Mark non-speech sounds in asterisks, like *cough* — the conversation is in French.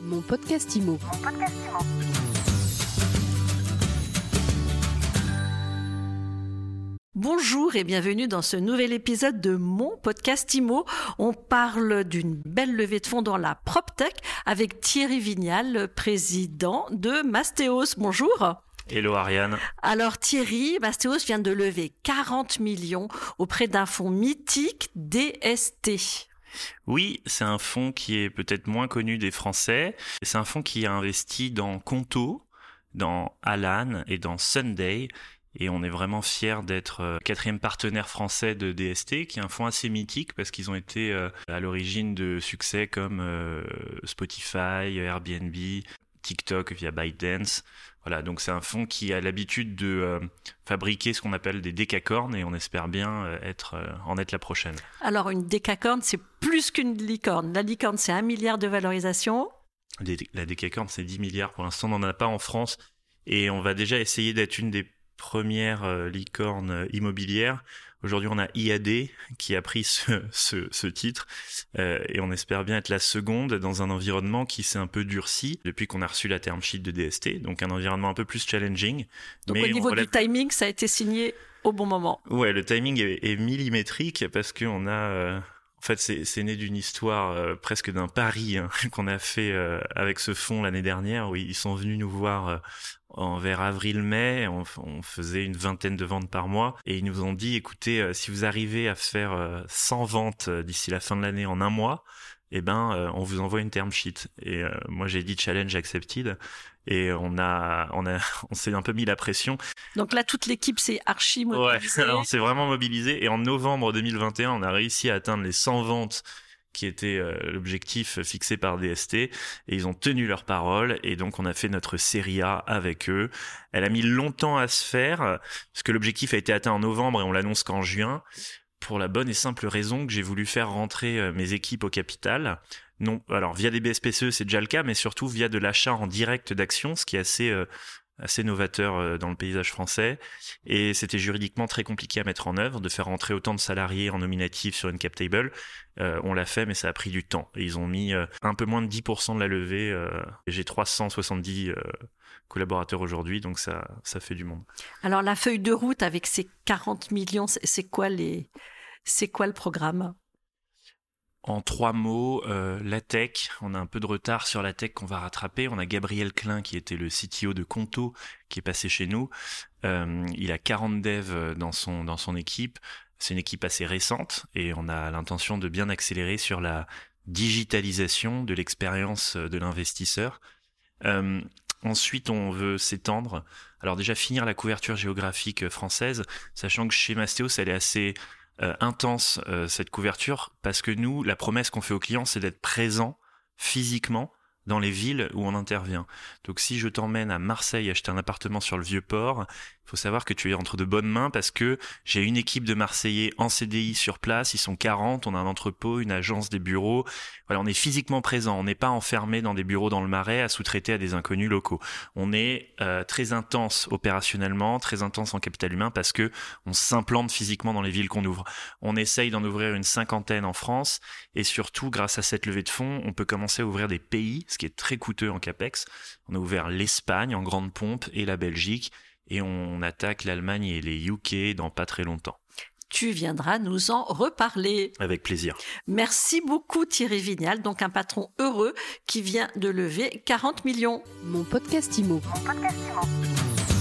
Mon podcast IMO. Bonjour et bienvenue dans ce nouvel épisode de mon podcast IMO. On parle d'une belle levée de fonds dans la PropTech avec Thierry Vignal, président de Mastéos. Bonjour. Hello Ariane. Alors Thierry, Mastéos vient de lever 40 millions auprès d'un fonds mythique DST. Oui, c'est un fonds qui est peut-être moins connu des Français. C'est un fonds qui a investi dans Conto, dans Alan et dans Sunday. Et on est vraiment fiers d'être euh, quatrième partenaire français de DST, qui est un fonds assez mythique parce qu'ils ont été euh, à l'origine de succès comme euh, Spotify, Airbnb, TikTok via ByteDance. Voilà, donc c'est un fonds qui a l'habitude de euh, fabriquer ce qu'on appelle des décacornes et on espère bien euh, être, euh, en être la prochaine. Alors une décacorne, c'est plus qu'une licorne. La licorne, c'est un milliard de valorisation. La décacorne, c'est 10 milliards. Pour l'instant, on n'en a pas en France et on va déjà essayer d'être une des premières licornes immobilières. Aujourd'hui, on a IAD qui a pris ce, *laughs* ce, ce titre euh, et on espère bien être la seconde dans un environnement qui s'est un peu durci depuis qu'on a reçu la term sheet de DST, donc un environnement un peu plus challenging. Donc au niveau du timing, ça a été signé au bon moment. Ouais, le timing est, est millimétrique parce qu'on a... Euh... En fait, c'est né d'une histoire euh, presque d'un pari hein, *laughs* qu'on a fait euh, avec ce fonds l'année dernière, où ils sont venus nous voir euh, en vers avril-mai. On, on, faisait une vingtaine de ventes par mois, et ils nous ont dit écoutez, si vous arrivez à faire 100 ventes d'ici la fin de l'année en un mois, eh ben, on vous envoie une term sheet. Et moi, j'ai dit challenge accepted et on a on a *laughs* on s'est un peu mis la pression. Donc là toute l'équipe s'est archi mobilisée. Ouais, *laughs* on s'est vraiment mobilisé et en novembre 2021, on a réussi à atteindre les 100 ventes qui était euh, l'objectif fixé par DST et ils ont tenu leur parole et donc on a fait notre série A avec eux. Elle a mis longtemps à se faire parce que l'objectif a été atteint en novembre et on l'annonce qu'en juin pour la bonne et simple raison que j'ai voulu faire rentrer euh, mes équipes au capital. Non, alors via des BSPCE, c'est déjà le cas, mais surtout via de l'achat en direct d'actions, ce qui est assez euh, assez novateur euh, dans le paysage français. Et c'était juridiquement très compliqué à mettre en œuvre, de faire rentrer autant de salariés en nominatif sur une cap table. Euh, on l'a fait, mais ça a pris du temps. Ils ont mis euh, un peu moins de 10% de la levée. J'ai 370 collaborateurs aujourd'hui, donc ça, ça fait du monde. Alors la feuille de route avec ces 40 millions, c'est quoi les, c'est quoi le programme? En trois mots, euh, la tech, on a un peu de retard sur la tech qu'on va rattraper. On a Gabriel Klein qui était le CTO de Conto qui est passé chez nous. Euh, il a 40 devs dans son, dans son équipe. C'est une équipe assez récente et on a l'intention de bien accélérer sur la digitalisation de l'expérience de l'investisseur. Euh, ensuite, on veut s'étendre. Alors déjà finir la couverture géographique française, sachant que chez Mastéos, elle est assez euh, intense euh, cette couverture parce que nous, la promesse qu'on fait aux clients, c'est d'être présent physiquement dans les villes où on intervient. Donc si je t'emmène à Marseille acheter un appartement sur le vieux port, il faut savoir que tu es entre de bonnes mains parce que j'ai une équipe de Marseillais en CDI sur place, ils sont 40, on a un entrepôt, une agence, des bureaux. Voilà, on est physiquement présent, on n'est pas enfermé dans des bureaux dans le marais à sous-traiter à des inconnus locaux. On est euh, très intense opérationnellement, très intense en capital humain parce que on s'implante physiquement dans les villes qu'on ouvre. On essaye d'en ouvrir une cinquantaine en France et surtout grâce à cette levée de fonds, on peut commencer à ouvrir des pays, ce qui est très coûteux en capex. On a ouvert l'Espagne en grande pompe et la Belgique et on attaque l'Allemagne et les UK dans pas très longtemps. Tu viendras nous en reparler. Avec plaisir. Merci beaucoup Thierry Vignal, donc un patron heureux qui vient de lever 40 millions. Mon podcast IMO. Mon podcast IMO.